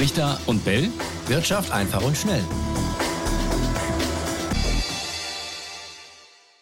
Richter und Bell. Wirtschaft einfach und schnell.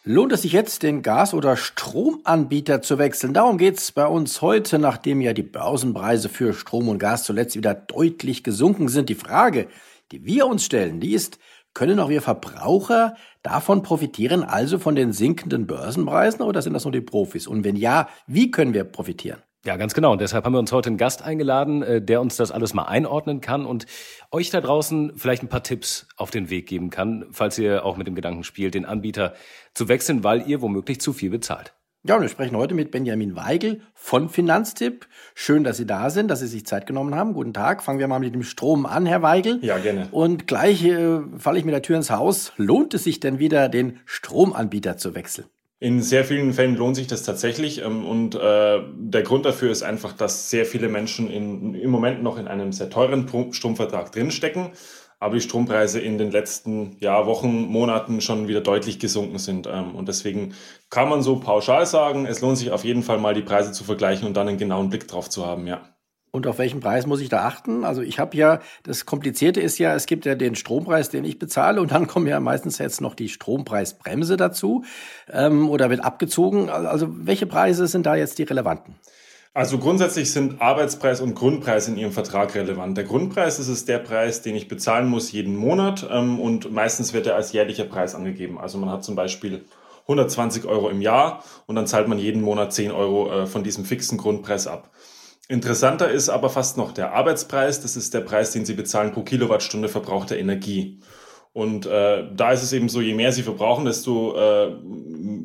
Lohnt es sich jetzt, den Gas- oder Stromanbieter zu wechseln? Darum geht's bei uns heute, nachdem ja die Börsenpreise für Strom und Gas zuletzt wieder deutlich gesunken sind. Die Frage, die wir uns stellen, die ist, können auch wir Verbraucher davon profitieren, also von den sinkenden Börsenpreisen, oder sind das nur die Profis? Und wenn ja, wie können wir profitieren? Ja, ganz genau. Und deshalb haben wir uns heute einen Gast eingeladen, äh, der uns das alles mal einordnen kann und euch da draußen vielleicht ein paar Tipps auf den Weg geben kann, falls ihr auch mit dem Gedanken spielt, den Anbieter zu wechseln, weil ihr womöglich zu viel bezahlt. Ja, und wir sprechen heute mit Benjamin Weigel von Finanztipp. Schön, dass Sie da sind, dass Sie sich Zeit genommen haben. Guten Tag. Fangen wir mal mit dem Strom an, Herr Weigel. Ja, gerne. Und gleich äh, falle ich mit der Tür ins Haus. Lohnt es sich denn wieder, den Stromanbieter zu wechseln? In sehr vielen Fällen lohnt sich das tatsächlich ähm, und äh, der Grund dafür ist einfach, dass sehr viele Menschen in, im Moment noch in einem sehr teuren Stromvertrag drinstecken, aber die Strompreise in den letzten ja, Wochen, Monaten schon wieder deutlich gesunken sind ähm, und deswegen kann man so pauschal sagen, es lohnt sich auf jeden Fall mal die Preise zu vergleichen und dann einen genauen Blick drauf zu haben, ja. Und auf welchen Preis muss ich da achten? Also ich habe ja, das Komplizierte ist ja, es gibt ja den Strompreis, den ich bezahle und dann kommen ja meistens jetzt noch die Strompreisbremse dazu ähm, oder wird abgezogen. Also welche Preise sind da jetzt die relevanten? Also grundsätzlich sind Arbeitspreis und Grundpreis in Ihrem Vertrag relevant. Der Grundpreis ist es der Preis, den ich bezahlen muss jeden Monat ähm, und meistens wird er als jährlicher Preis angegeben. Also man hat zum Beispiel 120 Euro im Jahr und dann zahlt man jeden Monat 10 Euro äh, von diesem fixen Grundpreis ab. Interessanter ist aber fast noch der Arbeitspreis. Das ist der Preis, den Sie bezahlen pro Kilowattstunde verbrauchter Energie. Und äh, da ist es eben so, je mehr Sie verbrauchen, desto äh,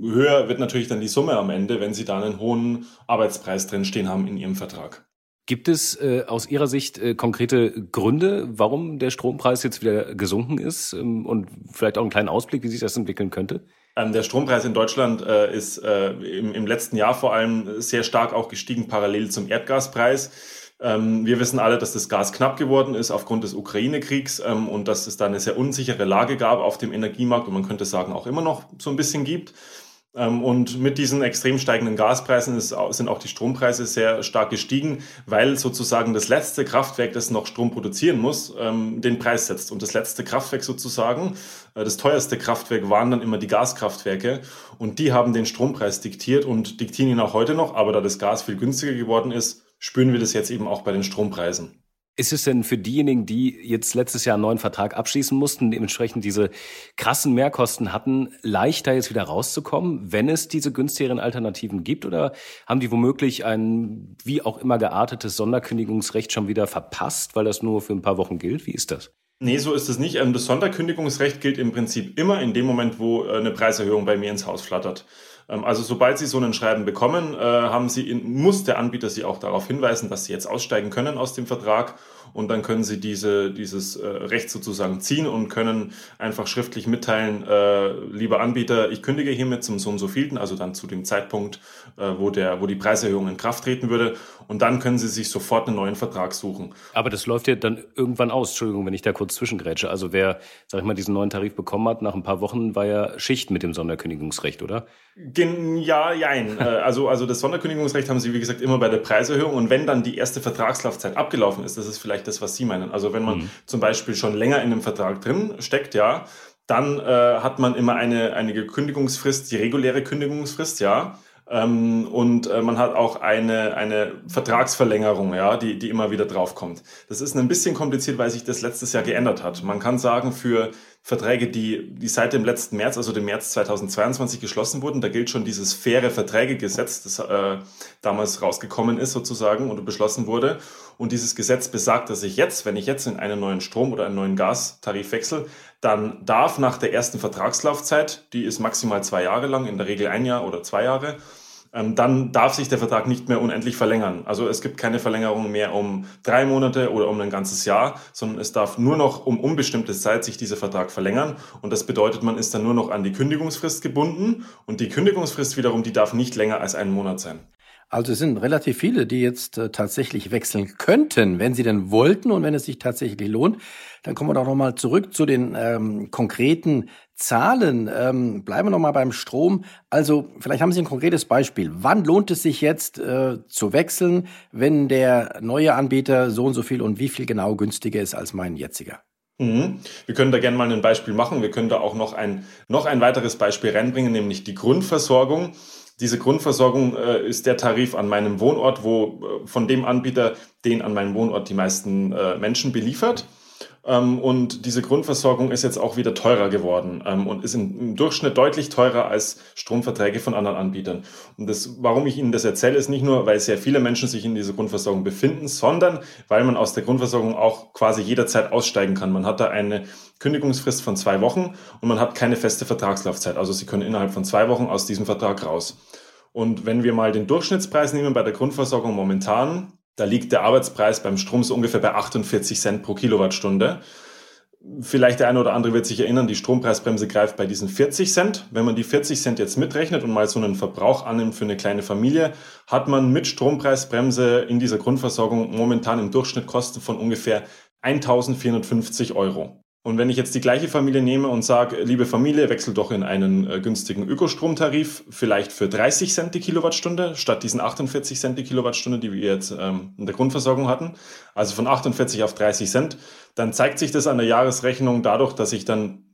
höher wird natürlich dann die Summe am Ende, wenn Sie da einen hohen Arbeitspreis drinstehen haben in Ihrem Vertrag. Gibt es äh, aus Ihrer Sicht äh, konkrete Gründe, warum der Strompreis jetzt wieder gesunken ist ähm, und vielleicht auch einen kleinen Ausblick, wie sich das entwickeln könnte? Ähm, der Strompreis in Deutschland äh, ist äh, im, im, letzten Jahr vor allem sehr stark auch gestiegen, parallel zum Erdgaspreis. Ähm, wir wissen alle, dass das Gas knapp geworden ist aufgrund des Ukraine-Kriegs ähm, und dass es da eine sehr unsichere Lage gab auf dem Energiemarkt und man könnte sagen auch immer noch so ein bisschen gibt. Ähm, und mit diesen extrem steigenden Gaspreisen ist, sind auch die Strompreise sehr stark gestiegen, weil sozusagen das letzte Kraftwerk, das noch Strom produzieren muss, ähm, den Preis setzt. Und das letzte Kraftwerk sozusagen, äh, das teuerste Kraftwerk waren dann immer die Gaskraftwerke. Und die haben den Strompreis diktiert und diktieren ihn auch heute noch. Aber da das Gas viel günstiger geworden ist, spüren wir das jetzt eben auch bei den Strompreisen. Ist es denn für diejenigen, die jetzt letztes Jahr einen neuen Vertrag abschließen mussten, dementsprechend diese krassen Mehrkosten hatten, leichter jetzt wieder rauszukommen, wenn es diese günstigeren Alternativen gibt? Oder haben die womöglich ein wie auch immer geartetes Sonderkündigungsrecht schon wieder verpasst, weil das nur für ein paar Wochen gilt? Wie ist das? Nee, so ist es nicht. Ähm, das Sonderkündigungsrecht gilt im Prinzip immer in dem Moment, wo äh, eine Preiserhöhung bei mir ins Haus flattert. Ähm, also sobald Sie so ein Schreiben bekommen, äh, haben Sie muss der Anbieter Sie auch darauf hinweisen, dass Sie jetzt aussteigen können aus dem Vertrag und dann können Sie diese, dieses äh, Recht sozusagen ziehen und können einfach schriftlich mitteilen, äh, lieber Anbieter, ich kündige hiermit zum so und so vielten, also dann zu dem Zeitpunkt, äh, wo, der, wo die Preiserhöhung in Kraft treten würde und dann können Sie sich sofort einen neuen Vertrag suchen. Aber das läuft ja dann irgendwann aus, Entschuldigung, wenn ich da kurz zwischengrätsche. Also wer, sag ich mal, diesen neuen Tarif bekommen hat, nach ein paar Wochen war ja Schicht mit dem Sonderkündigungsrecht, oder? Gen ja, jein. Äh, also, also das Sonderkündigungsrecht haben Sie, wie gesagt, immer bei der Preiserhöhung. Und wenn dann die erste Vertragslaufzeit abgelaufen ist, das ist vielleicht das, was Sie meinen. Also wenn man mhm. zum Beispiel schon länger in einem Vertrag drin steckt, ja, dann äh, hat man immer eine, eine Kündigungsfrist, die reguläre Kündigungsfrist, ja. Ähm, und äh, man hat auch eine, eine Vertragsverlängerung, ja, die, die immer wieder draufkommt. Das ist ein bisschen kompliziert, weil sich das letztes Jahr geändert hat. Man kann sagen, für Verträge, die, die seit dem letzten März, also dem März 2022 geschlossen wurden, da gilt schon dieses faire Verträgegesetz, das äh, damals rausgekommen ist sozusagen oder beschlossen wurde. Und dieses Gesetz besagt, dass ich jetzt, wenn ich jetzt in einen neuen Strom- oder einen neuen Gastarif wechsle, dann darf nach der ersten Vertragslaufzeit, die ist maximal zwei Jahre lang, in der Regel ein Jahr oder zwei Jahre, dann darf sich der Vertrag nicht mehr unendlich verlängern. Also es gibt keine Verlängerung mehr um drei Monate oder um ein ganzes Jahr, sondern es darf nur noch um unbestimmte Zeit sich dieser Vertrag verlängern. Und das bedeutet, man ist dann nur noch an die Kündigungsfrist gebunden. Und die Kündigungsfrist wiederum, die darf nicht länger als einen Monat sein. Also es sind relativ viele, die jetzt äh, tatsächlich wechseln könnten, wenn sie denn wollten und wenn es sich tatsächlich lohnt. Dann kommen wir doch nochmal zurück zu den ähm, konkreten Zahlen. Ähm, bleiben wir noch mal beim Strom. Also vielleicht haben Sie ein konkretes Beispiel. Wann lohnt es sich jetzt äh, zu wechseln, wenn der neue Anbieter so und so viel und wie viel genau günstiger ist als mein jetziger? Mhm. Wir können da gerne mal ein Beispiel machen. Wir können da auch noch ein, noch ein weiteres Beispiel reinbringen, nämlich die Grundversorgung. Diese Grundversorgung äh, ist der Tarif an meinem Wohnort, wo äh, von dem Anbieter, den an meinem Wohnort die meisten äh, Menschen beliefert. Ähm, und diese Grundversorgung ist jetzt auch wieder teurer geworden ähm, und ist im, Durchschnitt deutlich teurer als Stromverträge von anderen Anbietern. Und das, warum ich Ihnen das erzähle, ist nicht nur, weil sehr viele Menschen sich in dieser Grundversorgung befinden, sondern weil man aus der Grundversorgung auch quasi jederzeit aussteigen kann. Man hat da eine Kündigungsfrist von zwei Wochen und man hat keine feste Vertragslaufzeit. Also Sie können innerhalb von zwei Wochen aus diesem Vertrag raus. Und wenn wir mal den Durchschnittspreis nehmen bei der Grundversorgung momentan, da liegt der Arbeitspreis beim Strom so ungefähr bei 48 Cent pro Kilowattstunde. Vielleicht der eine oder andere wird sich erinnern, die Strompreisbremse greift bei diesen 40 Cent. Wenn man die 40 Cent jetzt mitrechnet und mal so einen Verbrauch annimmt für eine kleine Familie, hat man mit Strompreisbremse in dieser Grundversorgung momentan im Durchschnitt Kosten von ungefähr 1450 Euro. Und wenn ich jetzt die gleiche Familie nehme und sage, liebe Familie, wechsel doch in einen äh, günstigen Ökostromtarif, vielleicht für 30 Cent die Kilowattstunde, statt diesen 48 Cent die Kilowattstunde, die wir jetzt ähm, in der Grundversorgung hatten, also von 48 auf 30 Cent, dann zeigt sich das an der Jahresrechnung dadurch, dass ich dann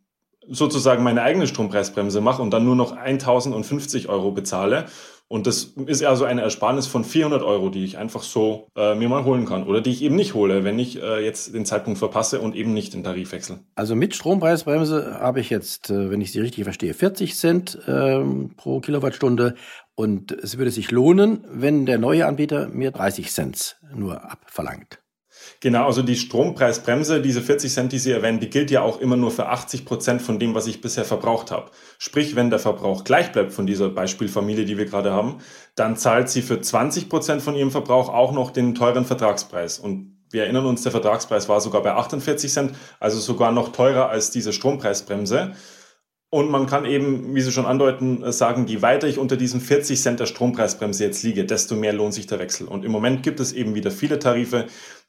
sozusagen meine eigene Strompreisbremse mache und dann nur noch 1050 Euro bezahle und das ist also eine Ersparnis von 400 Euro, die ich einfach so äh, mir mal holen kann oder die ich eben nicht hole, wenn ich äh, jetzt den Zeitpunkt verpasse und eben nicht den Tarif wechsle. Also mit Strompreisbremse habe ich jetzt, äh, wenn ich Sie richtig verstehe, 40 Cent ähm, pro Kilowattstunde und es würde sich lohnen, wenn der neue Anbieter mir 30 Cent nur abverlangt. Genau, also die Strompreisbremse, diese 40 Cent, die Sie erwähnen, die gilt ja auch immer nur für 80 Prozent von dem, was ich bisher verbraucht habe. Sprich, wenn der Verbrauch gleich bleibt von dieser Beispielfamilie, die wir gerade haben, dann zahlt sie für 20 Prozent von ihrem Verbrauch auch noch den teuren Vertragspreis. Und wir erinnern uns, der Vertragspreis war sogar bei 48 Cent, also sogar noch teurer als diese Strompreisbremse. Und man kann eben, wie Sie schon andeuten, sagen, je weiter ich unter diesem 40 Cent der Strompreisbremse jetzt liege, desto mehr lohnt sich der Wechsel. Und im Moment gibt es eben wieder viele Tarife,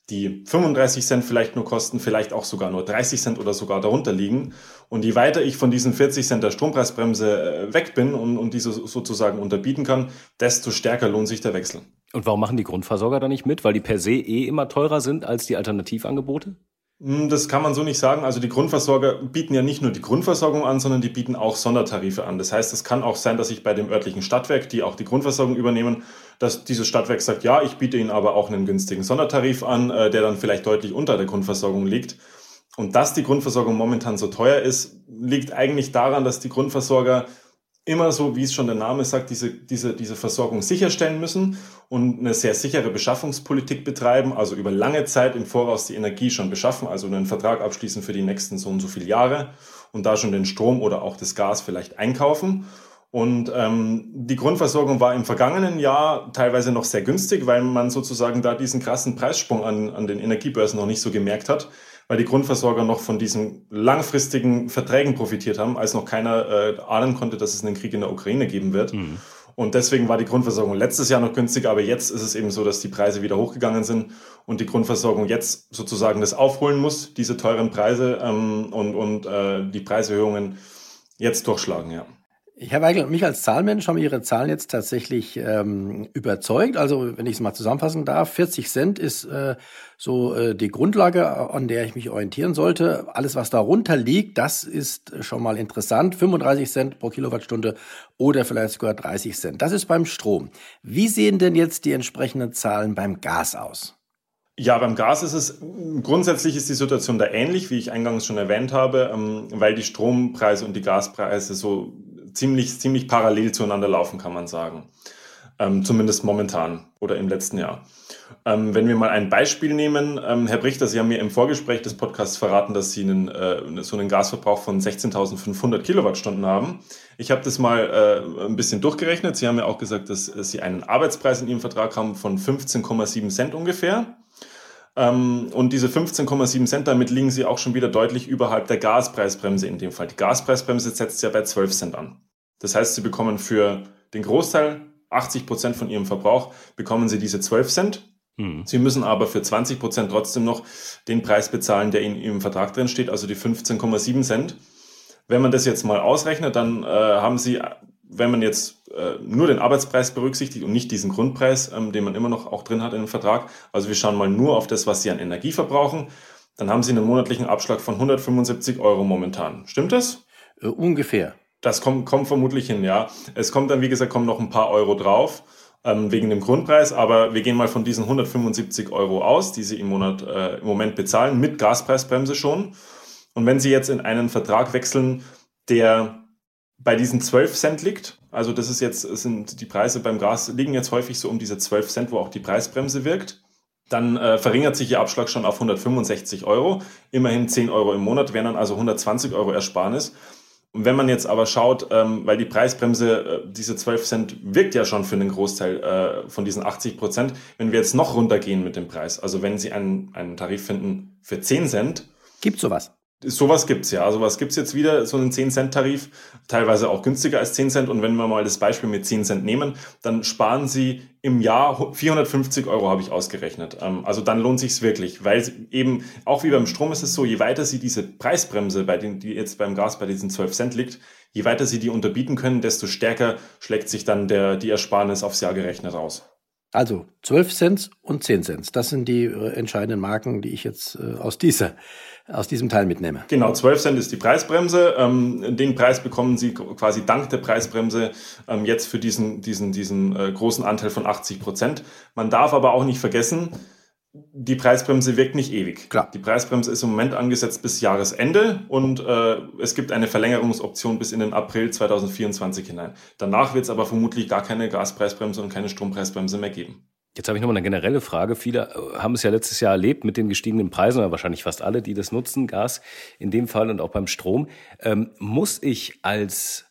die 35 Cent vielleicht nur kosten, vielleicht auch sogar nur 30 Cent oder sogar darunter liegen. Und je weiter ich von diesen 40 Cent der Strompreisbremse äh, weg bin und, und diese sozusagen unterbieten kann, desto stärker lohnt sich der Wechsel. Und warum machen die Grundversorger da nicht mit? Weil die per se eh immer teurer sind als die Alternativangebote? Hm, das kann man so nicht sagen. Also die Grundversorger bieten ja nicht nur die Grundversorgung an, sondern die bieten auch Sondertarife an. Das heißt, es kann auch sein, dass ich bei dem örtlichen Stadtwerk, die auch die Grundversorgung übernehmen, dass dieses Stadtwerk sagt, ja, ich biete Ihnen aber auch einen günstigen Sondertarif an, äh, der dann vielleicht deutlich unter der Grundversorgung liegt. Und dass die Grundversorgung momentan so teuer ist, liegt eigentlich daran, dass die Grundversorger immer so, wie es schon der Name sagt, diese, diese, diese Versorgung sicherstellen müssen und eine sehr sichere Beschaffungspolitik betreiben, also über lange Zeit im Voraus die Energie schon beschaffen, also einen Vertrag abschließen für die nächsten so und so viele Jahre und da schon den Strom oder auch das Gas vielleicht einkaufen. Und ähm, die Grundversorgung war im vergangenen Jahr teilweise noch sehr günstig, weil man sozusagen da diesen krassen Preissprung an, an den Energiebörsen noch nicht so gemerkt hat weil die Grundversorger noch von diesen langfristigen Verträgen profitiert haben, als noch keiner äh, ahnen konnte, dass es einen Krieg in der Ukraine geben wird. Mhm. Und deswegen war die Grundversorgung letztes Jahr noch günstig, aber jetzt ist es eben so, dass die Preise wieder hochgegangen sind und die Grundversorgung jetzt sozusagen das aufholen muss, diese teuren Preise ähm, und, und äh, die Preiserhöhungen jetzt durchschlagen, ja. Herr Weigel, mich als Zahlmensch haben Ihre Zahlen jetzt tatsächlich ähm, überzeugt. Also, wenn ich es mal zusammenfassen darf, 40 Cent ist äh, so äh, die Grundlage, an der ich mich orientieren sollte. Alles, was darunter liegt, das ist schon mal interessant. 35 Cent pro Kilowattstunde oder vielleicht sogar 30 Cent. Das ist beim Strom. Wie sehen denn jetzt die entsprechenden Zahlen beim Gas aus? Ja, beim Gas ist es, grundsätzlich ist die Situation da ähnlich, wie ich eingangs schon erwähnt habe, ähm, weil die Strompreise und die Gaspreise so ziemlich, ziemlich parallel zueinander laufen, kann man sagen. Ähm, zumindest momentan oder im letzten Jahr. Ähm, wenn wir mal ein Beispiel nehmen, ähm, Herr Brichter, Sie haben mir im Vorgespräch des Podcasts verraten, dass Sie einen, äh, so einen Gasverbrauch von 16.500 Kilowattstunden haben. Ich habe das mal äh, ein bisschen durchgerechnet. Sie haben ja auch gesagt, dass äh, Sie einen Arbeitspreis in Ihrem Vertrag haben von 15,7 Cent ungefähr. Ähm, und diese 15,7 Cent, damit liegen sie auch schon wieder deutlich überhalb der Gaspreisbremse in dem Fall. Die Gaspreisbremse setzt ja bei 12 Cent an. Das heißt, sie bekommen für den Großteil, 80 Prozent von ihrem Verbrauch, bekommen sie diese 12 Cent. Mhm. Sie müssen aber für 20 Prozent trotzdem noch den Preis bezahlen, der in ihrem Vertrag drin steht, also die 15,7 Cent. Wenn man das jetzt mal ausrechnet, dann äh, haben Sie, wenn man jetzt äh, nur den Arbeitspreis berücksichtigt und nicht diesen Grundpreis, ähm, den man immer noch auch drin hat in dem Vertrag, also wir schauen mal nur auf das, was Sie an Energie verbrauchen, dann haben Sie einen monatlichen Abschlag von 175 Euro momentan. Stimmt das? Äh, ungefähr. Das kommt, kommt vermutlich hin, ja. Es kommt dann, wie gesagt, kommen noch ein paar Euro drauf ähm, wegen dem Grundpreis, aber wir gehen mal von diesen 175 Euro aus, die Sie im Monat äh, im Moment bezahlen, mit Gaspreisbremse schon. Und wenn Sie jetzt in einen Vertrag wechseln, der bei diesen 12 Cent liegt, also das ist jetzt, sind die Preise beim Gas liegen jetzt häufig so um diese 12 Cent, wo auch die Preisbremse wirkt, dann äh, verringert sich Ihr Abschlag schon auf 165 Euro. Immerhin 10 Euro im Monat wären dann also 120 Euro Ersparnis. Und wenn man jetzt aber schaut, ähm, weil die Preisbremse, äh, diese 12 Cent wirkt ja schon für einen Großteil äh, von diesen 80 Prozent, wenn wir jetzt noch runtergehen mit dem Preis, also wenn Sie einen, einen Tarif finden für 10 Cent. Gibt sowas? Sowas gibt's ja. Sowas gibt's jetzt wieder, so einen 10-Cent-Tarif, teilweise auch günstiger als 10 Cent. Und wenn wir mal das Beispiel mit 10 Cent nehmen, dann sparen Sie im Jahr 450 Euro, habe ich ausgerechnet. Ähm, also dann lohnt sich's wirklich, weil eben, auch wie beim Strom ist es so, je weiter Sie diese Preisbremse, bei den, die jetzt beim Gas bei diesen 12 Cent liegt, je weiter Sie die unterbieten können, desto stärker schlägt sich dann der, die Ersparnis aufs Jahr gerechnet aus. Also 12 Cent und 10 Cent, das sind die äh, entscheidenden Marken, die ich jetzt äh, aus dieser aus diesem Teil mitnehme. Genau, 12 Cent ist die Preisbremse. Ähm, den Preis bekommen Sie quasi dank der Preisbremse ähm, jetzt für diesen, diesen, diesen äh, großen Anteil von 80 Prozent. Man darf aber auch nicht vergessen, die Preisbremse wirkt nicht ewig. Klar. Die Preisbremse ist im Moment angesetzt bis Jahresende und äh, es gibt eine Verlängerungsoption bis in den April 2024 hinein. Danach wird es aber vermutlich gar keine Gaspreisbremse und keine Strompreisbremse mehr geben. Jetzt habe ich noch mal eine generelle Frage. Viele äh, haben es ja letztes Jahr erlebt mit den gestiegenen Preisen, oder wahrscheinlich fast alle, die das nutzen, Gas in dem Fall und auch beim Strom. Ähm, muss ich als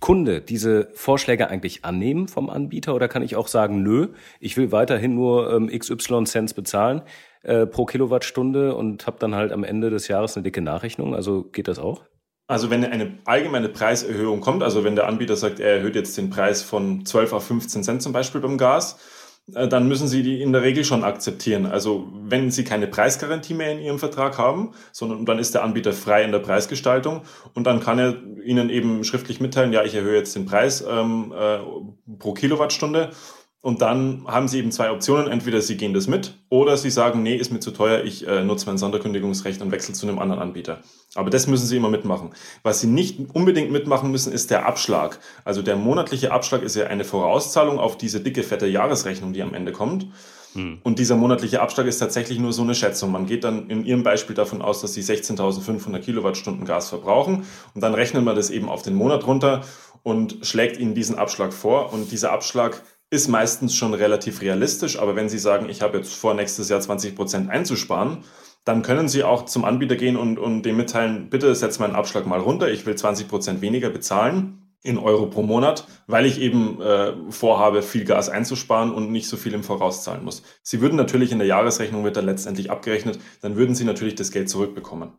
Kunde diese Vorschläge eigentlich annehmen vom Anbieter oder kann ich auch sagen, nö, ich will weiterhin nur ähm, XY Cents bezahlen äh, pro Kilowattstunde und habe dann halt am Ende des Jahres eine dicke Nachrechnung? Also geht das auch? Also wenn eine allgemeine Preiserhöhung kommt, also wenn der Anbieter sagt, er erhöht jetzt den Preis von 12 auf 15 Cent zum Beispiel beim Gas, dann müssen Sie die in der Regel schon akzeptieren. Also wenn Sie keine Preisgarantie mehr in Ihrem Vertrag haben, sondern dann ist der Anbieter frei in der Preisgestaltung und dann kann er Ihnen eben schriftlich mitteilen, ja, ich erhöhe jetzt den Preis ähm, äh, pro Kilowattstunde und dann haben Sie eben zwei Optionen. Entweder Sie gehen das mit oder Sie sagen, nee, ist mir zu teuer, ich äh, nutze mein Sonderkündigungsrecht und wechsle zu einem anderen Anbieter. Aber das müssen Sie immer mitmachen. Was Sie nicht unbedingt mitmachen müssen, ist der Abschlag. Also der monatliche Abschlag ist ja eine Vorauszahlung auf diese dicke, fette Jahresrechnung, die am Ende kommt. Hm. Und dieser monatliche Abschlag ist tatsächlich nur so eine Schätzung. Man geht dann in Ihrem Beispiel davon aus, dass Sie 16.500 Kilowattstunden Gas verbrauchen und dann rechnet man das eben auf den Monat runter und schlägt Ihnen diesen Abschlag vor. Und dieser Abschlag ist meistens schon relativ realistisch, aber wenn Sie sagen, ich habe jetzt vor, nächstes Jahr 20 Prozent einzusparen, dann können Sie auch zum Anbieter gehen und, und dem mitteilen, bitte setz meinen Abschlag mal runter, ich will 20 Prozent weniger bezahlen in Euro pro Monat, weil ich eben äh, vorhabe, viel Gas einzusparen und nicht so viel im Voraus zahlen muss. Sie würden natürlich in der Jahresrechnung wird dann letztendlich abgerechnet, dann würden Sie natürlich das Geld zurückbekommen.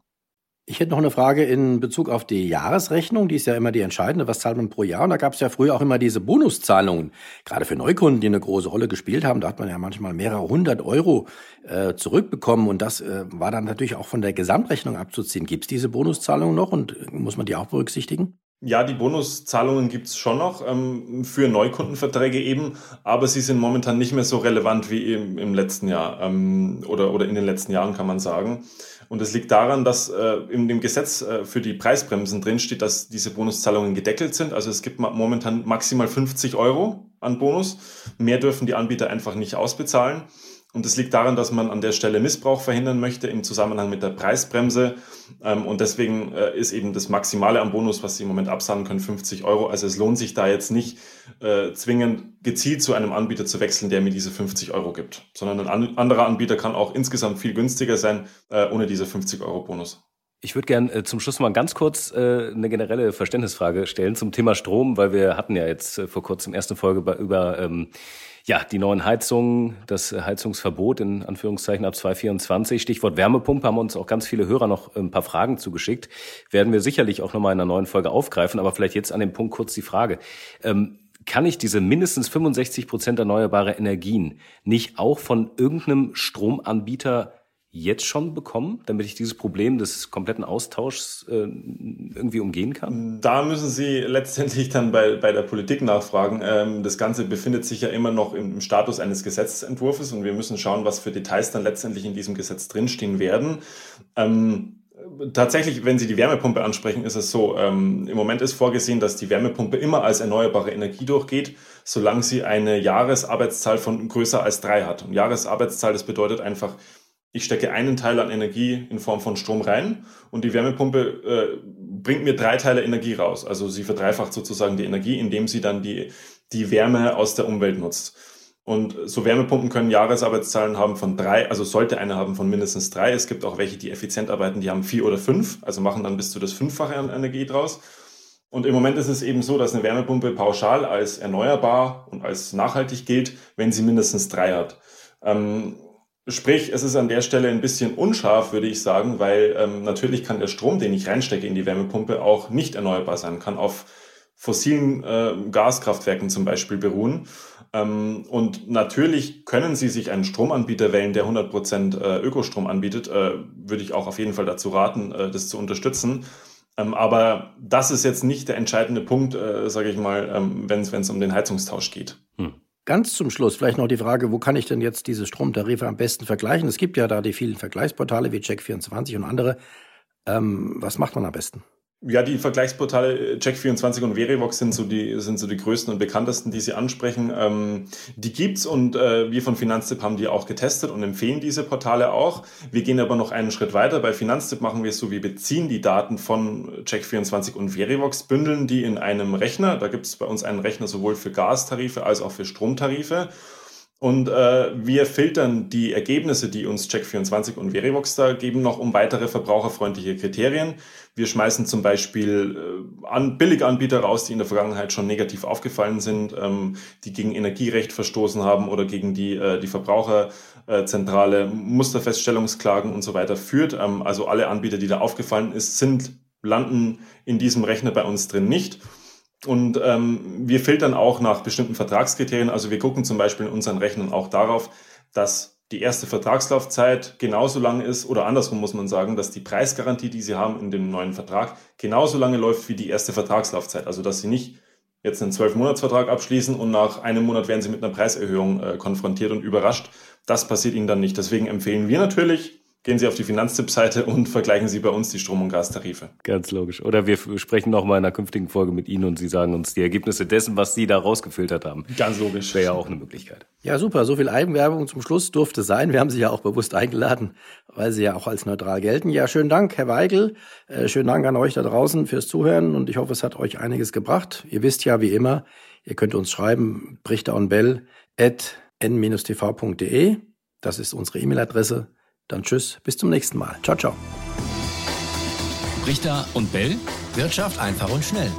Ich hätte noch eine Frage in Bezug auf die Jahresrechnung. Die ist ja immer die entscheidende. Was zahlt man pro Jahr? Und da gab es ja früher auch immer diese Bonuszahlungen. Gerade für Neukunden, die eine große Rolle gespielt haben. Da hat man ja manchmal mehrere hundert Euro äh, zurückbekommen. Und das äh, war dann natürlich auch von der Gesamtrechnung abzuziehen. Gibt es diese Bonuszahlungen noch und muss man die auch berücksichtigen? Ja, die Bonuszahlungen gibt's schon noch ähm, für Neukundenverträge eben, aber sie sind momentan nicht mehr so relevant wie im, im letzten Jahr ähm, oder, oder in den letzten Jahren, kann man sagen. Und es liegt daran, dass äh, in dem Gesetz äh, für die Preisbremsen drinsteht, dass diese Bonuszahlungen gedeckelt sind. Also es gibt momentan maximal 50 Euro an Bonus. Mehr dürfen die Anbieter einfach nicht ausbezahlen. Und es liegt daran, dass man an der Stelle Missbrauch verhindern möchte im Zusammenhang mit der Preisbremse. Ähm, und deswegen äh, ist eben das Maximale am Bonus, was Sie im Moment absahnen können, 50 Euro. Also es lohnt sich da jetzt nicht äh, zwingend gezielt zu einem Anbieter zu wechseln, der mir diese 50 Euro gibt, sondern ein anderer Anbieter kann auch insgesamt viel günstiger sein, äh, ohne diese 50 Euro Bonus. Ich würde gern äh, zum Schluss mal ganz kurz äh, eine generelle Verständnisfrage stellen zum Thema Strom, weil wir hatten ja jetzt äh, vor kurzem erste Folge über, über ähm, ja, die neuen Heizungen, das Heizungsverbot in Anführungszeichen ab 2024, Stichwort Wärmepumpe, haben uns auch ganz viele Hörer noch ein paar Fragen zugeschickt. Werden wir sicherlich auch nochmal in einer neuen Folge aufgreifen, aber vielleicht jetzt an dem Punkt kurz die Frage. Ähm, kann ich diese mindestens 65 Prozent erneuerbare Energien nicht auch von irgendeinem Stromanbieter jetzt schon bekommen, damit ich dieses Problem des kompletten Austauschs äh, irgendwie umgehen kann? Da müssen Sie letztendlich dann bei, bei der Politik nachfragen. Ähm, das Ganze befindet sich ja immer noch im, Status eines Gesetzentwurfs und wir müssen schauen, was für Details dann letztendlich in diesem Gesetz drinstehen werden. Ähm, tatsächlich, wenn Sie die Wärmepumpe ansprechen, ist es so, ähm, im Moment ist vorgesehen, dass die Wärmepumpe immer als erneuerbare Energie durchgeht, solange sie eine Jahresarbeitszahl von größer als drei hat. Und Jahresarbeitszahl, das bedeutet einfach, ich stecke einen Teil an Energie in Form von Strom rein und die Wärmepumpe äh, bringt mir drei Teile Energie raus. Also sie verdreifacht sozusagen die Energie, indem sie dann die, die Wärme aus der Umwelt nutzt. Und so Wärmepumpen können Jahresarbeitszahlen haben von drei, also sollte eine haben von mindestens drei. Es gibt auch welche, die effizient arbeiten, die haben vier oder fünf, also machen dann bis zu das Fünffache an Energie draus. Und im Moment ist es eben so, dass eine Wärmepumpe pauschal als erneuerbar und als nachhaltig gilt, wenn sie mindestens drei hat. Ähm, Sprich, es ist an der Stelle ein bisschen unscharf, würde ich sagen, weil ähm, natürlich kann der Strom, den ich reinstecke in die Wärmepumpe, auch nicht erneuerbar sein, kann auf fossilen äh, Gaskraftwerken zum Beispiel beruhen. Ähm, und natürlich können Sie sich einen Stromanbieter wählen, der 100% äh, Ökostrom anbietet. Äh, würde ich auch auf jeden Fall dazu raten, äh, das zu unterstützen. Ähm, aber das ist jetzt nicht der entscheidende Punkt, äh, sage ich mal, ähm, wenn es um den Heizungstausch geht. Hm. Ganz zum Schluss vielleicht noch die Frage, wo kann ich denn jetzt diese Stromtarife am besten vergleichen? Es gibt ja da die vielen Vergleichsportale wie Check24 und andere. Ähm, was macht man am besten? Ja, die Vergleichsportale äh, Check24 und Verivox sind so die, sind so die größten und bekanntesten, die Sie ansprechen. Ähm, die gibt's und äh, wir von Finanztipp haben die auch getestet und empfehlen diese Portale auch. Wir gehen aber noch einen Schritt weiter. Bei Finanztipp machen wir es so, wir beziehen die Daten von Check24 und Verivox, bündeln die in einem Rechner. Da gibt's bei uns einen Rechner sowohl für Gastarife als auch für Stromtarife. Und äh, wir filtern die Ergebnisse, die uns Check24 und Verivox da geben, noch um weitere verbraucherfreundliche Kriterien. Wir schmeißen zum Beispiel äh, an Billiganbieter raus, die in der Vergangenheit schon negativ aufgefallen sind, ähm, die gegen Energierecht verstoßen haben oder gegen die, äh, die Verbraucherzentrale Musterfeststellungsklagen und so weiter führt. Ähm, also alle Anbieter, die da aufgefallen ist, sind, landen in diesem Rechner bei uns drin nicht. Und ähm, wir filtern auch nach bestimmten Vertragskriterien. Also wir gucken zum Beispiel in unseren Rechnern auch darauf, dass die erste Vertragslaufzeit genauso lang ist oder andersrum muss man sagen, dass die Preisgarantie, die Sie haben in dem neuen Vertrag, genauso lange läuft wie die erste Vertragslaufzeit. Also dass Sie nicht jetzt einen Zwölf-Monats-Vertrag abschließen und nach einem Monat werden Sie mit einer Preiserhöhung äh, konfrontiert und überrascht. Das passiert Ihnen dann nicht. Deswegen empfehlen wir natürlich, Gehen Sie auf die Finanztipp-Seite und vergleichen Sie bei uns die Strom- und Gastarife. Ganz logisch. Oder wir sprechen noch mal in einer künftigen Folge mit Ihnen und Sie sagen uns die Ergebnisse dessen, was Sie da rausgefiltert haben. Ganz logisch. Wäre ja auch eine Möglichkeit. Ja, super. So viel Eigenwerbung zum Schluss durfte sein. Wir haben Sie ja auch bewusst eingeladen, weil Sie ja auch als neutral gelten. Ja, schönen Dank, Herr Weigel. Äh, schönen Dank an euch da draußen fürs Zuhören und ich hoffe, es hat euch einiges gebracht. Ihr wisst ja, wie immer, ihr könnt uns schreiben, brichter und bell at n-tv.de. Das ist unsere E-Mail-Adresse. Dann tschüss, bis zum nächsten Mal. Ciao, ciao. Richter und Bell. Wirtschaft einfach und schnell.